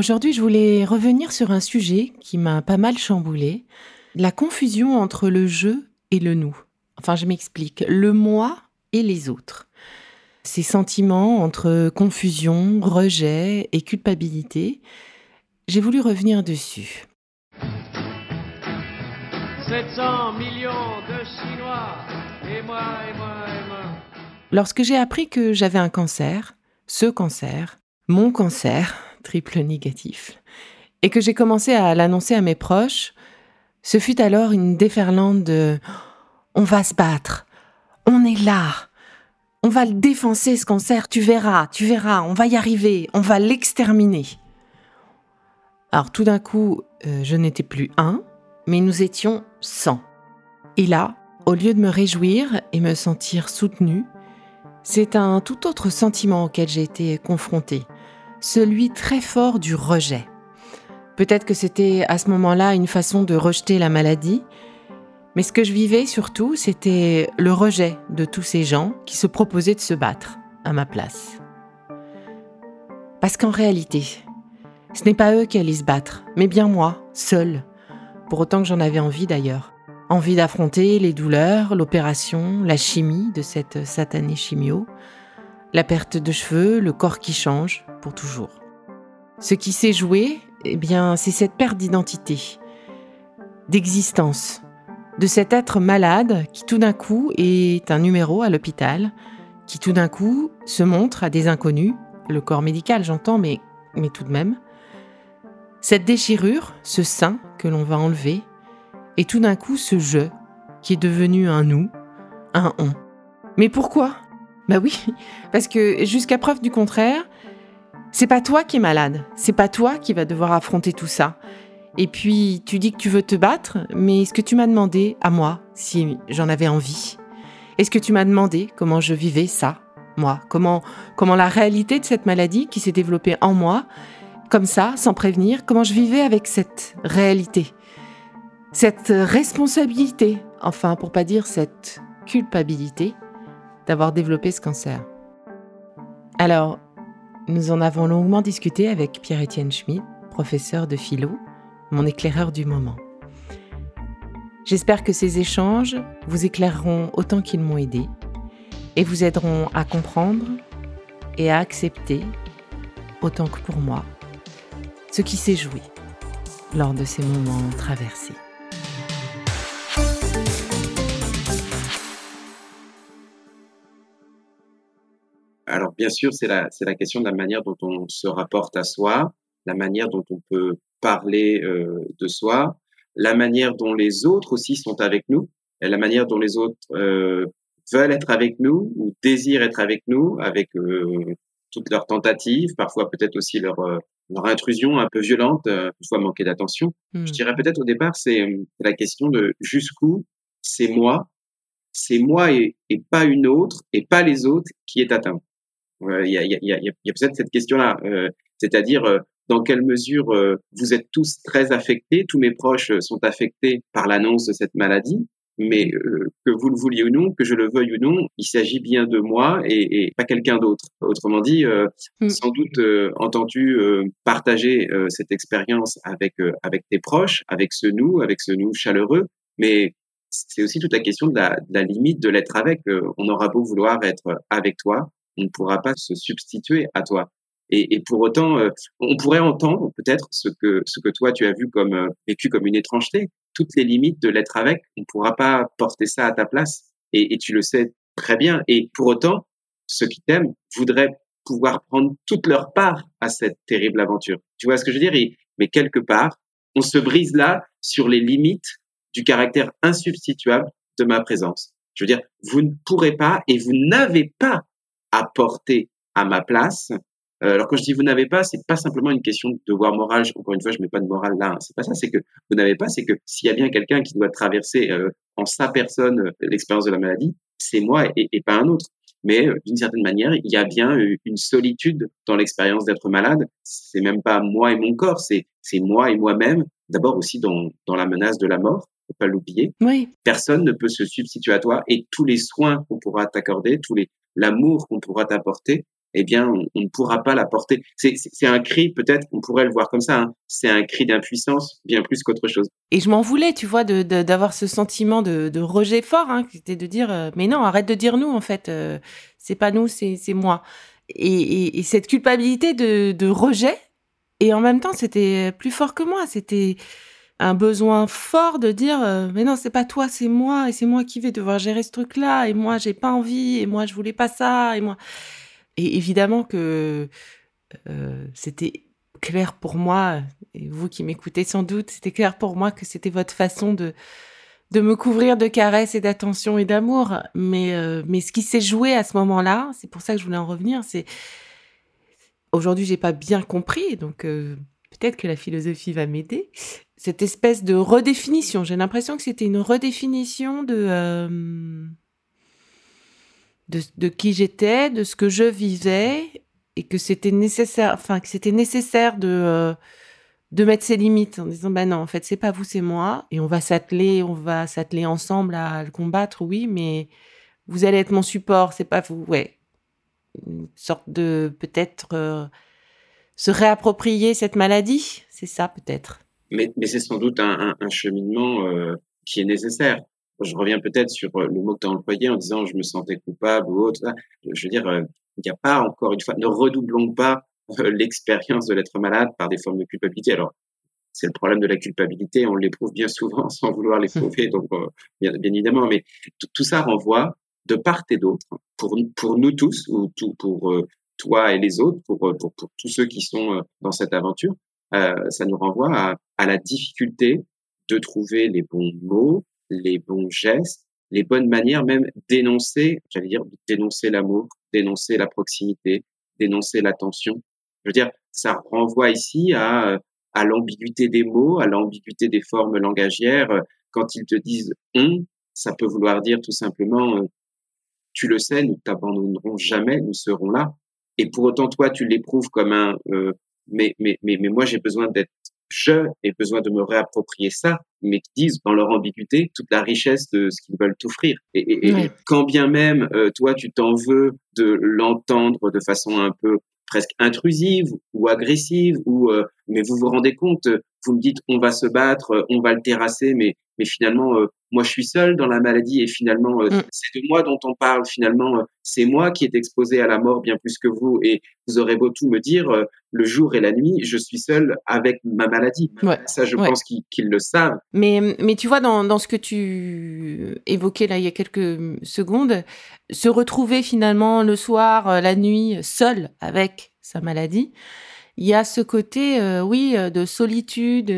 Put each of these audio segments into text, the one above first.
Aujourd'hui, je voulais revenir sur un sujet qui m'a pas mal chamboulé, la confusion entre le je et le nous. Enfin, je m'explique, le moi et les autres. Ces sentiments entre confusion, rejet et culpabilité, j'ai voulu revenir dessus. 700 millions de Chinois, et moi, et moi, et moi. Lorsque j'ai appris que j'avais un cancer, ce cancer, mon cancer, triple négatif, et que j'ai commencé à l'annoncer à mes proches, ce fut alors une déferlante de on va se battre, on est là, on va le défoncer ce cancer, tu verras, tu verras, on va y arriver, on va l'exterminer. Alors tout d'un coup, euh, je n'étais plus un, mais nous étions cent. Et là, au lieu de me réjouir et me sentir soutenue, c'est un tout autre sentiment auquel j'ai été confrontée, celui très fort du rejet. Peut-être que c'était à ce moment-là une façon de rejeter la maladie, mais ce que je vivais surtout, c'était le rejet de tous ces gens qui se proposaient de se battre à ma place. Parce qu'en réalité, ce n'est pas eux qui allaient se battre, mais bien moi, seule. Pour autant que j'en avais envie d'ailleurs. Envie d'affronter les douleurs, l'opération, la chimie de cette satanée chimio, la perte de cheveux, le corps qui change pour toujours. Ce qui s'est joué, eh bien, c'est cette perte d'identité, d'existence, de cet être malade qui tout d'un coup est un numéro à l'hôpital, qui tout d'un coup se montre à des inconnus, le corps médical j'entends, mais, mais tout de même. Cette déchirure, ce sein que l'on va enlever, et tout d'un coup ce je qui est devenu un nous, un on. Mais pourquoi? Bah oui, parce que jusqu'à preuve du contraire, c'est pas toi qui es malade, c'est pas toi qui va devoir affronter tout ça. Et puis tu dis que tu veux te battre, mais est-ce que tu m'as demandé à moi si j'en avais envie? Est-ce que tu m'as demandé comment je vivais ça, moi? Comment comment la réalité de cette maladie qui s'est développée en moi, comme ça, sans prévenir, comment je vivais avec cette réalité? Cette responsabilité, enfin pour pas dire cette culpabilité d'avoir développé ce cancer. Alors, nous en avons longuement discuté avec Pierre-Étienne Schmidt, professeur de philo, mon éclaireur du moment. J'espère que ces échanges vous éclaireront autant qu'ils m'ont aidé et vous aideront à comprendre et à accepter, autant que pour moi, ce qui s'est joué lors de ces moments traversés. Alors, bien sûr, c'est la, c'est la question de la manière dont on se rapporte à soi, la manière dont on peut parler euh, de soi, la manière dont les autres aussi sont avec nous, et la manière dont les autres euh, veulent être avec nous ou désirent être avec nous, avec euh, toutes leurs tentatives, parfois peut-être aussi leur, leur intrusion un peu violente, parfois manquer d'attention. Je mmh. dirais peut-être au départ, c'est la question de jusqu'où c'est moi, c'est moi et, et, pas une autre, et pas les autres qui est atteint. Il y a, y, a, y, a, peut-être cette question-là, euh, c'est-à-dire euh, dans quelle mesure euh, vous êtes tous très affectés, tous mes proches sont affectés par l'annonce de cette maladie, mais que vous le vouliez ou non, que je le veuille ou non, il s'agit bien de moi et, et pas quelqu'un d'autre. Autrement dit, mmh. sans doute entends-tu partager cette expérience avec avec tes proches, avec ce nous, avec ce nous chaleureux, mais c'est aussi toute la question de la, de la limite de l'être avec. on aura beau vouloir être avec toi, on ne pourra pas se substituer à toi. Et, pour autant, euh, on pourrait entendre peut-être ce que ce que toi tu as vu comme euh, vécu comme une étrangeté, toutes les limites de l'être avec. On ne pourra pas porter ça à ta place. Et, tu le sais très bien. Et pour autant, ceux qui t'aiment voudraient pouvoir prendre toute leur part à cette terrible aventure. Tu vois ce que je veux dire? Mais quelque part, on se brise là sur les limites du caractère insubstituable de ma présence. Je veux dire, vous ne pourrez pas et vous n'avez pas apporter à ma place. Euh, alors quand je dis vous n'avez pas, c'est pas simplement une question de devoir moral. Encore une fois, je mets pas de morale là. Hein. C'est pas ça. C'est que vous n'avez pas. C'est que s'il y a bien quelqu'un qui doit traverser euh, en sa personne euh, l'expérience de la maladie, c'est moi et, et, pas un autre. Mais d'une certaine manière, il y a bien une solitude dans l'expérience d'être malade. C'est même pas moi et mon corps. C'est c'est moi et moi-même. D'abord aussi dans dans la menace de la mort faut pas l'oublier. Oui. Personne ne peut se substituer à toi et tous les soins qu'on pourra t'accorder, tous les l'amour qu'on pourra t'apporter eh bien, on, ne pourra pas la porter. C'est un cri, peut-être, on pourrait le voir comme ça, hein. c'est un cri d'impuissance bien plus qu'autre chose. Et je m'en voulais, tu vois, d'avoir ce sentiment de, rejet fort, hein, qui était de dire, euh, mais non, arrête de dire nous, en fait, euh, c'est pas nous, c'est moi. Et, cette culpabilité de, rejet, et en même temps, c'était plus fort que moi, c'était un besoin fort de dire euh, mais non c'est pas toi c'est moi et c'est moi qui vais devoir gérer ce truc là et moi j'ai pas envie et moi je voulais pas ça et moi et évidemment que euh, c'était clair pour moi, et vous qui m'écoutez sans doute, c'était clair pour moi que c'était votre façon de, de me couvrir de caresses et d'attention et d'amour. Mais, euh, mais ce qui s'est joué à ce moment-là, c'est pour ça que je voulais en revenir, c'est aujourd'hui j'ai pas bien compris, donc peut-être que la philosophie va m'aider. Cette espèce de redéfinition, j'ai l'impression que c'était une redéfinition de de, qui j'étais, de ce que je vivais, et que c'était nécessaire, enfin que c'était nécessaire de euh, de mettre ses limites en disant ben non en fait c'est pas vous c'est moi et on va s'atteler on va s'atteler ensemble à le combattre oui mais vous allez être mon support c'est pas vous ouais une sorte de peut-être euh, se réapproprier cette maladie c'est ça peut-être? Mais, mais c'est sans doute un, un, cheminement euh, qui est nécessaire je reviens peut-être sur euh, le mot que tu as employé en disant je me sentais coupable ou autre. Je veux dire, euh, il n'y a pas encore une fois, ne redoublons pas euh, l'expérience de l'être malade par des formes de culpabilité. Alors, c'est le problème de la culpabilité, on l'éprouve bien souvent sans vouloir l'éprouver, donc bien, évidemment, mais tout ça renvoie de part et d'autre, pour, pour nous tous, ou tout, pour toi et les autres, pour, pour, pour, tous ceux qui sont dans cette aventure, ça nous renvoie à, la difficulté de trouver les bons mots, les bons gestes, les bonnes manières, même dénoncer, j'allais dire dénoncer l'amour, dénoncer la proximité, dénoncer l'attention. Je veux dire, ça renvoie ici à, à l'ambiguïté des mots, à l'ambiguïté des formes langagières. Quand ils te disent on, ça peut vouloir dire tout simplement euh, tu le sais, nous t'abandonnerons jamais, nous serons là. Et pour autant, toi, tu l'éprouves comme un euh, mais, mais, mais, mais moi, j'ai besoin d'être je ai besoin de me réapproprier ça, mais qui disent dans leur ambiguïté toute la richesse de ce qu'ils veulent t'offrir. Et, quand bien même euh, toi tu t'en veux de l'entendre de façon un peu presque intrusive ou agressive, ou euh, mais vous vous rendez compte, vous me dites on va se battre, on va le terrasser, mais mais finalement euh, moi je suis seul dans la maladie et finalement mm. c'est de moi dont on parle. Finalement c'est moi qui est exposé à la mort bien plus que vous et vous aurez beau tout me dire le jour et la nuit je suis seul avec ma maladie. Ça je pense qu'ils le savent. Mais mais tu vois dans, dans ce que tu évoquais là il y a quelques secondes se retrouver finalement le soir la nuit seul avec sa maladie il y a ce côté oui de solitude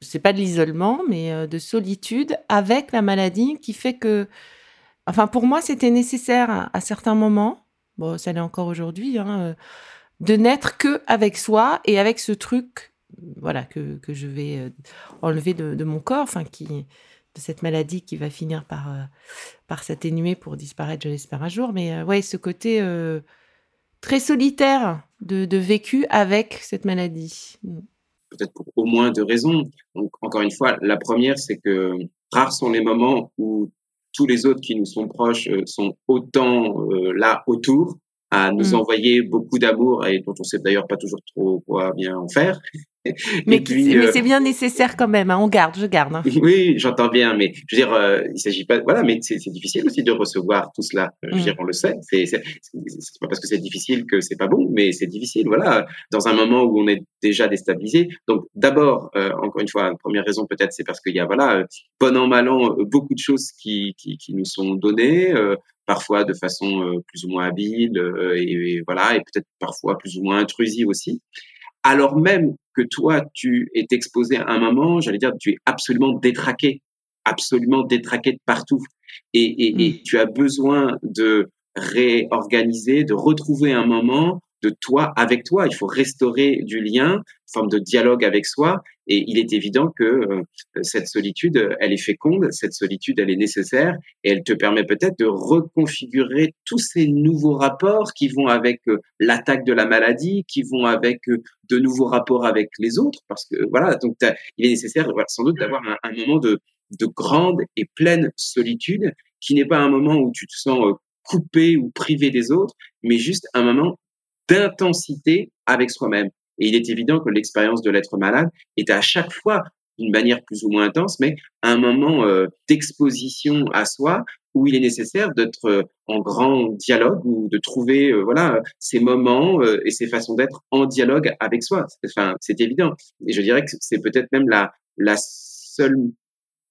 c'est pas de l'isolement, mais euh, de solitude avec la maladie qui fait que, enfin, pour moi, c'était nécessaire à, certains moments, bon, ça l'est encore aujourd'hui, hein, euh, de n'être que avec soi et avec ce truc, voilà, que, que je vais euh, enlever de, mon corps, enfin, qui, de cette maladie qui va finir par, par s'atténuer pour disparaître, je l'espère un jour, mais ouais, ce côté très solitaire de, de vécu avec cette maladie. Mm peut-être pour au moins deux raisons. Donc, encore une fois, la première, c'est que rares sont les moments où tous les autres qui nous sont proches euh, sont autant euh, là autour à nous mmh. envoyer beaucoup d'amour et dont on sait d'ailleurs pas toujours trop quoi bien en faire. mais, mais euh, c'est bien nécessaire quand même. Hein. On garde, je garde. Hein. Oui, j'entends bien, mais je veux dire, euh, il s'agit pas. Voilà, mais c'est difficile aussi de recevoir tout cela. Je veux mm. dire, on le sait. C'est pas parce que c'est difficile que c'est pas bon, mais c'est difficile. Voilà, dans un moment où on est déjà déstabilisé. Donc, d'abord, euh, encore une fois, première raison peut-être, c'est parce qu'il y a voilà, bon an mal an, beaucoup de choses qui qui, qui nous sont données. parfois de façon plus ou moins habile et, et voilà et peut-être parfois plus ou moins intrusive aussi alors même que toi, tu es exposé à un moment, j'allais dire, tu es absolument détraqué, absolument détraqué de partout. Et, et, mmh. tu as besoin de réorganiser, de retrouver un moment de toi avec toi. Il faut restaurer du lien, forme de dialogue avec soi. Et il est évident que euh, cette solitude, elle est féconde, cette solitude, elle est nécessaire et elle te permet peut-être de reconfigurer tous ces nouveaux rapports qui vont avec euh, l'attaque de la maladie, qui vont avec euh, de nouveaux rapports avec les autres. Parce que voilà, donc il est nécessaire sans doute d'avoir un, moment de grande et pleine solitude qui n'est pas un moment où tu te sens coupé ou privé des autres, mais juste un moment d'intensité avec soi-même. Et il est évident que l'expérience de l'être malade est à chaque fois d'une manière plus ou moins intense, mais un moment euh, d'exposition à soi où il est nécessaire d'être euh, en grand dialogue ou de trouver euh, voilà ces moments et ces façons d'être en dialogue avec soi. Enfin, c'est évident. Et je dirais que c'est peut-être même la la seule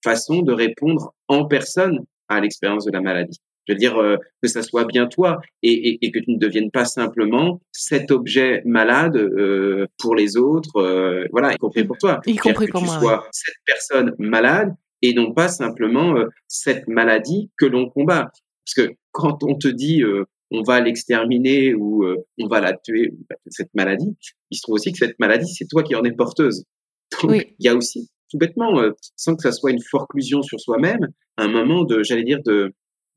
façon de répondre en personne à l'expérience de la maladie. Je veux dire euh, que ça soit bien toi et, et, que tu ne deviennes pas simplement cet objet malade euh, pour les autres, euh, voilà, y compris pour toi. Y compris pour que tu sois cette personne malade et non pas simplement cette maladie que l'on combat. Parce que quand on te dit on va l'exterminer ou on va la tuer, bah, cette maladie, il se trouve aussi que cette maladie, c'est toi qui en es porteuse. Donc, il y a aussi tout bêtement, sans que ça soit une forclusion sur soi-même, un moment de, j'allais dire, de,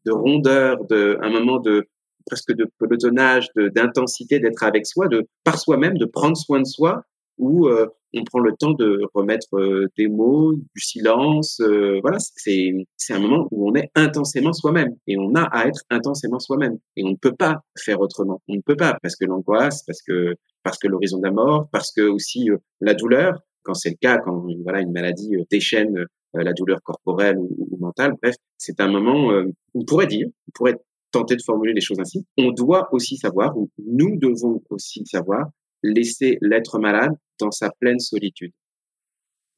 de rondeur, de, un moment de presque de pelotonnage, d'intensité, d'être avec soi, de par soi-même, de prendre soin de soi, où euh, on prend le temps de remettre euh, des mots, du silence. Euh, voilà, c'est un moment où on est intensément soi-même et on a à être intensément soi-même et on ne peut pas faire autrement. On ne peut pas parce que l'angoisse, parce que parce que l'horizon de la mort, parce que aussi la douleur, quand c'est le cas, quand voilà une maladie déchaîne la douleur corporelle ou, mentale. Bref, c'est un moment, euh, on pourrait dire, on pourrait tenter de formuler les choses ainsi. On doit aussi savoir, ou nous devons aussi savoir, laisser l'être malade dans sa pleine solitude.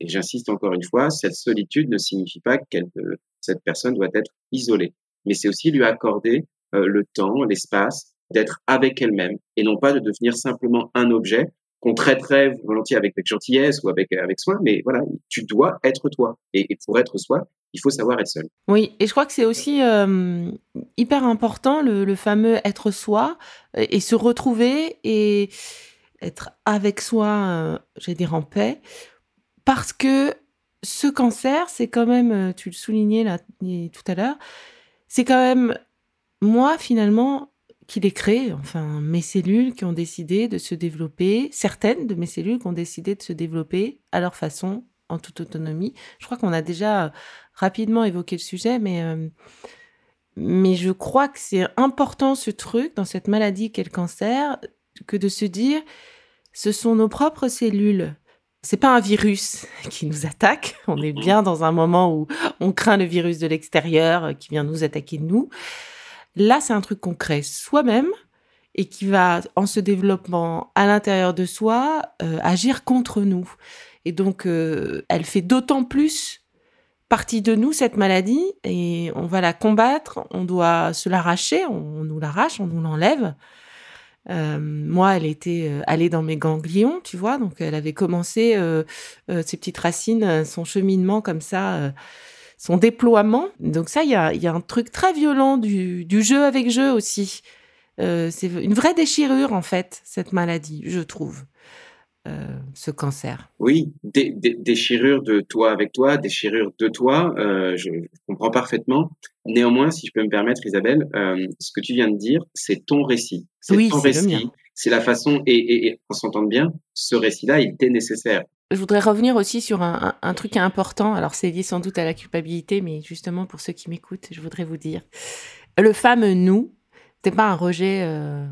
Et j'insiste encore une fois, cette solitude ne signifie pas que euh, cette personne doit être isolée, mais c'est aussi lui accorder le temps, l'espace d'être avec elle-même et non pas de devenir simplement un objet qu'on traiterait volontiers avec, gentillesse ou avec, avec soin, mais voilà, tu dois être toi. Et, pour être soi, il faut savoir être seul. Oui, et je crois que c'est aussi euh, hyper important le, fameux être soi et, se retrouver et être avec soi, euh, j'allais dire en paix, parce que ce cancer, c'est quand même, euh, tu le soulignais là tout à l'heure, c'est quand même moi finalement qui les crée, enfin mes cellules qui ont décidé de se développer, certaines de mes cellules qui ont décidé de se développer à leur façon, en toute autonomie. Je crois qu'on a déjà rapidement évoqué le sujet, mais, euh, mais je crois que c'est important ce truc dans cette maladie qu'est le cancer, que de se dire, ce sont nos propres cellules. C'est pas un virus qui nous attaque. On est bien dans un moment où on craint le virus de l'extérieur qui vient nous attaquer nous. Là, c'est un truc qu'on crée soi-même et qui va, en se développant à l'intérieur de soi, euh, agir contre nous. Et donc, euh, elle fait d'autant plus partie de nous, cette maladie, et on va la combattre, on doit se l'arracher, on, nous l'arrache, on nous l'enlève. Euh, moi, elle était allée dans mes ganglions, tu vois, donc elle avait commencé ses petites racines, son cheminement comme ça son déploiement. Donc ça, il y a, un truc très violent du, jeu avec jeu aussi. Euh, c'est une vraie déchirure, en fait, cette maladie, je trouve. Euh, ce cancer. Oui, déchirure de toi avec toi, déchirure de toi, euh, je, comprends parfaitement. Néanmoins, si je peux me permettre, Isabelle, ce que tu viens de dire, c'est ton récit. C'est oui, ton récit. C'est la façon, et, et, et on s'entend bien, ce récit-là, il était nécessaire je voudrais revenir aussi sur un, truc important. Alors, c'est lié sans doute à la culpabilité, mais justement, pour ceux qui m'écoutent, je voudrais vous dire le fameux nous, c'est pas un rejet euh,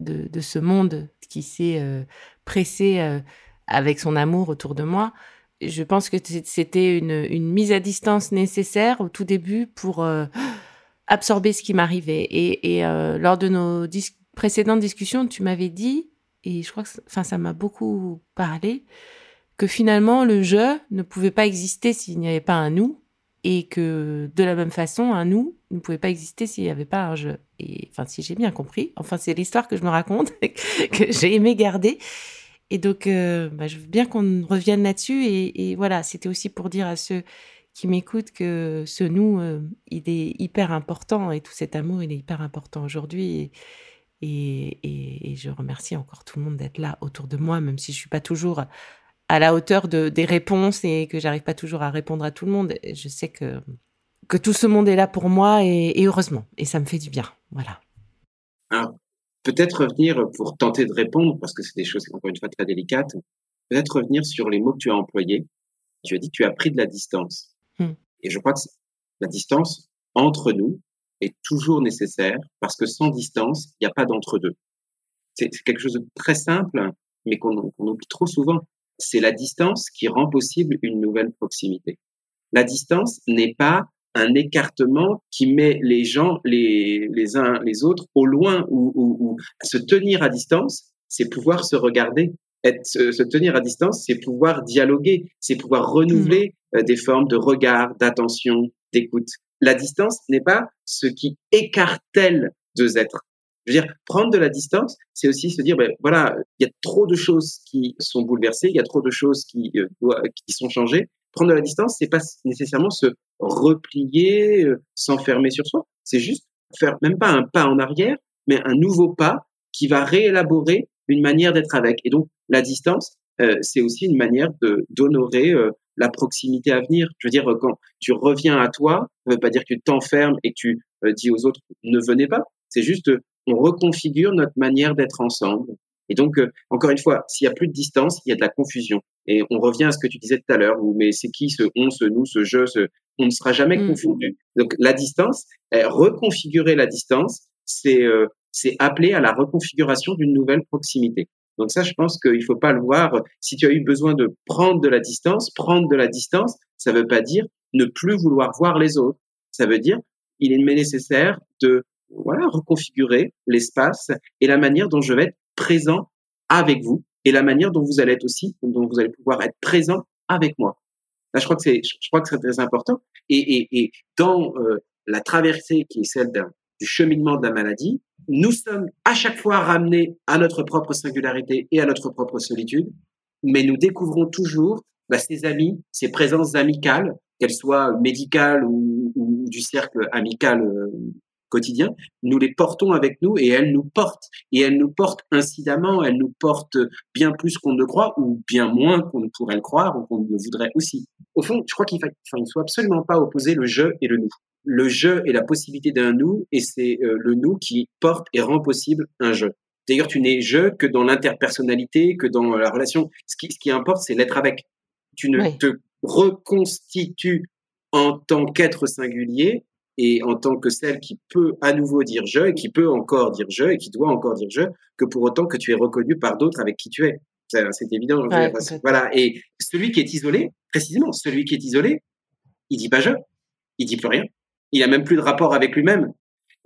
de, ce monde qui s'est euh, pressé euh, avec son amour autour de moi. Je pense que c'était une, mise à distance nécessaire au tout début pour absorber ce qui m'arrivait. Et, lors de nos précédentes discussions, tu m'avais dit et je crois que enfin, ça m'a beaucoup parlé, que finalement le je ne pouvait pas exister s'il n'y avait pas un nous, et que de la même façon, un nous ne pouvait pas exister s'il n'y avait pas un je. Et enfin, si j'ai bien compris, enfin, c'est l'histoire que je me raconte, que j'ai aimé garder. Et donc, euh, bah, je veux bien qu'on revienne là-dessus. Et, voilà, c'était aussi pour dire à ceux qui m'écoutent que ce nous, euh, il est hyper important et tout cet amour, il est hyper important aujourd'hui. Je remercie encore tout le monde d'être là autour de moi, même si je suis pas toujours à la hauteur de, des réponses et que j'arrive pas toujours à répondre à tout le monde. Je sais que, que tout ce monde est là pour moi et, heureusement. Et ça me fait du bien. Voilà. Alors, peut-être revenir pour tenter de répondre, parce que c'est des choses, encore une fois, très délicates. Peut-être revenir sur les mots que tu as employés. Tu as dit que tu as pris de la distance. Hmm. Et je crois que la distance entre nous, est toujours nécessaire parce que sans distance, il n'y a pas d'entre-deux. C'est quelque chose de très simple, mais qu'on oublie trop souvent. C'est la distance qui rend possible une nouvelle proximité. La distance n'est pas un écartement qui met les gens les, les uns les autres au loin ou, ou, se tenir à distance, c'est pouvoir se regarder. Être, se, tenir à distance, c'est pouvoir dialoguer, c'est pouvoir renouveler mmh. euh, des formes de regard, d'attention, d'écoute. La distance n'est pas ce qui écartèle deux êtres. Je veux dire, prendre de la distance, c'est aussi se dire, ben, voilà, il y a trop de choses qui sont bouleversées, il y a trop de choses qui, euh, qui sont changées. Prendre de la distance, c'est pas nécessairement se replier, euh, s'enfermer sur soi. C'est juste faire même pas un pas en arrière, mais un nouveau pas qui va réélaborer une manière d'être avec. Et donc, la distance, euh, c'est aussi une manière d'honorer la proximité à venir. Je veux dire, quand tu reviens à toi, ça ne veut pas dire que tu t'enfermes et que tu dis aux autres ne venez pas. C'est juste on reconfigure notre manière d'être ensemble. Et donc, encore une fois, s'il y a plus de distance, il y a de la confusion. Et on revient à ce que tu disais tout à l'heure, où mais c'est qui ce on, ce nous, ce je, ce... on ne sera jamais mmh. confondu. Donc la distance, reconfigurer la distance, c'est euh, c'est appeler à la reconfiguration d'une nouvelle proximité. Donc ça, je pense qu'il faut pas le voir. Si tu as eu besoin de prendre de la distance, prendre de la distance, ça veut pas dire ne plus vouloir voir les autres. Ça veut dire il est nécessaire de voilà reconfigurer l'espace et la manière dont je vais être présent avec vous et la manière dont vous allez être aussi, dont vous allez pouvoir être présent avec moi. Là, je crois que c'est, très important. Et, et, et dans euh, la traversée qui est celle du cheminement de la maladie, nous sommes à chaque fois ramenés à notre propre singularité et à notre propre solitude, mais nous découvrons toujours bah, ces amis, ces présences amicales, qu'elles soient médicales ou, du cercle amical euh, quotidien, nous les portons avec nous et elles nous portent. Et elles nous portent incidemment, elles nous portent bien plus qu'on ne croit ou bien moins qu'on ne pourrait le croire ou qu'on ne le voudrait aussi. Au fond, je crois qu'il ne faut absolument pas opposer le je et le nous. Le je est la possibilité d'un nous et c'est euh, le nous qui porte et rend possible un je. D'ailleurs, tu n'es je que dans l'interpersonnalité, que dans la relation. Ce qui, ce qui importe, c'est l'être avec. Tu ne te reconstitues en tant qu'être singulier et en tant que celle qui peut à nouveau dire je et qui peut encore dire je et qui doit encore dire je, que pour autant que tu es reconnu par d'autres avec qui tu es. C'est évident. voilà. Et celui qui est isolé, précisément, celui qui est isolé, il dit pas je, il dit plus rien. Il a même plus de rapport avec lui-même.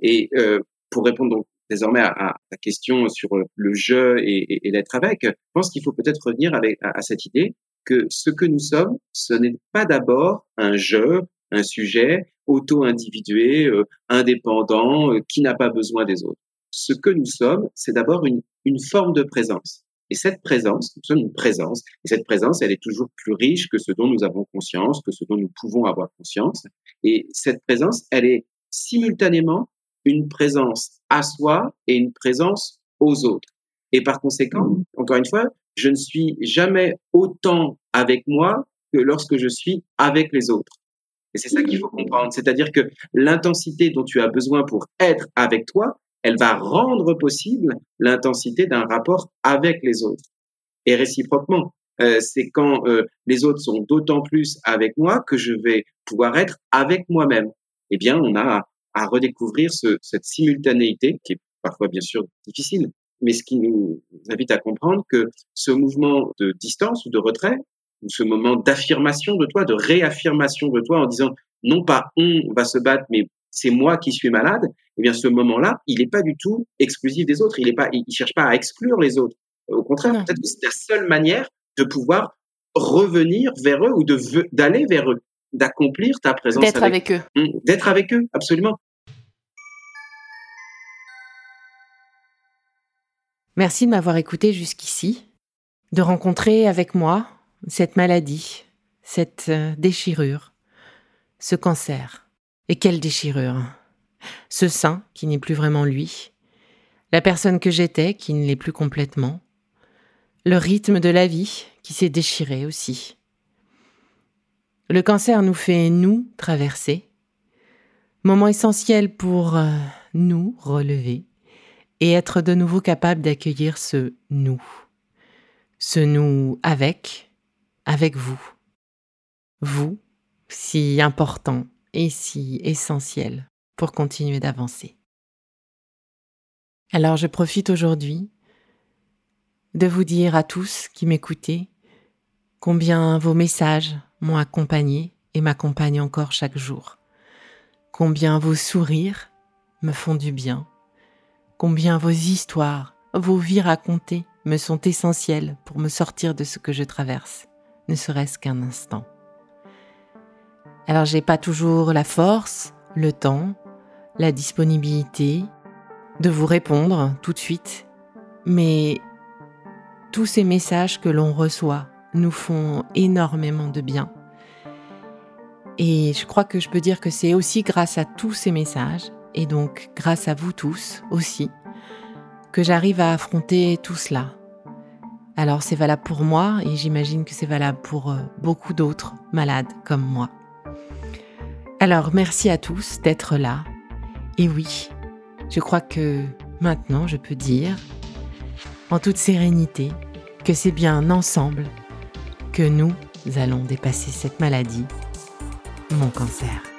Et euh, pour répondre donc désormais à, la question sur euh, le je et, l'être avec, je pense qu'il faut peut-être revenir avec, à, cette idée que ce que nous sommes, ce n'est pas d'abord un je, un sujet auto-individué, euh, indépendant, euh, qui n'a pas besoin des autres. Ce que nous sommes, c'est d'abord une forme de présence. Et cette présence, nous sommes une présence, et cette présence, elle est toujours plus riche que ce dont nous avons conscience, que ce dont nous pouvons avoir conscience. Et cette présence, elle est simultanément une présence à soi et une présence aux autres. Et par conséquent, encore une fois, je ne suis jamais autant avec moi que lorsque je suis avec les autres. Et c'est ça qu'il faut comprendre. C'est-à-dire que l'intensité dont tu as besoin pour être avec toi, elle va rendre possible l'intensité d'un rapport avec les autres. Et réciproquement, euh, c'est quand euh, les autres sont d'autant plus avec moi que je vais pouvoir être avec moi-même. Eh bien, on a à, redécouvrir ce, cette simultanéité qui est parfois bien sûr difficile, mais ce qui nous invite à comprendre que ce mouvement de distance ou de retrait, ce moment d'affirmation de toi, de réaffirmation de toi en disant non pas on va se battre, mais c'est moi qui suis malade, eh bien ce moment-là, il n'est pas du tout exclusif des autres. Il est pas, il cherche pas à exclure les autres. Au contraire, peut-être que c'est la seule manière de pouvoir revenir vers eux ou de d'aller vers eux, d'accomplir ta présence. D'être avec, eux. Mmh, d'être avec eux, absolument. Merci de m'avoir écouté jusqu'ici, de rencontrer avec moi cette maladie, cette euh, déchirure, ce cancer. Et quelle déchirure Ce sein qui n'est plus vraiment lui, la personne que j'étais qui ne l'est plus complètement, le rythme de la vie qui s'est déchiré aussi. Le cancer nous fait, nous, traverser, moment essentiel pour euh, nous relever et être de nouveau capable d'accueillir ce nous, ce nous avec, avec vous. Vous, si important et si essentiel. Pour continuer d'avancer. Alors je profite aujourd'hui de vous dire à tous qui m'écoutez combien vos messages m'ont accompagné et m'accompagnent encore chaque jour, combien vos sourires me font du bien, combien vos histoires, vos vies racontées me sont essentielles pour me sortir de ce que je traverse, ne serait-ce qu'un instant. Alors j'ai pas toujours la force, le temps, la disponibilité de vous répondre tout de suite, mais tous ces messages que l'on reçoit nous font énormément de bien. Et je crois que je peux dire que c'est aussi grâce à tous ces messages, et donc grâce à vous tous aussi, que j'arrive à affronter tout cela. Alors c'est valable pour moi et j'imagine que c'est valable pour euh, beaucoup d'autres malades comme moi. Alors merci à tous d'être là. Et oui, je crois que maintenant je peux dire, en toute sérénité, que c'est bien ensemble que nous allons dépasser cette maladie, mon cancer.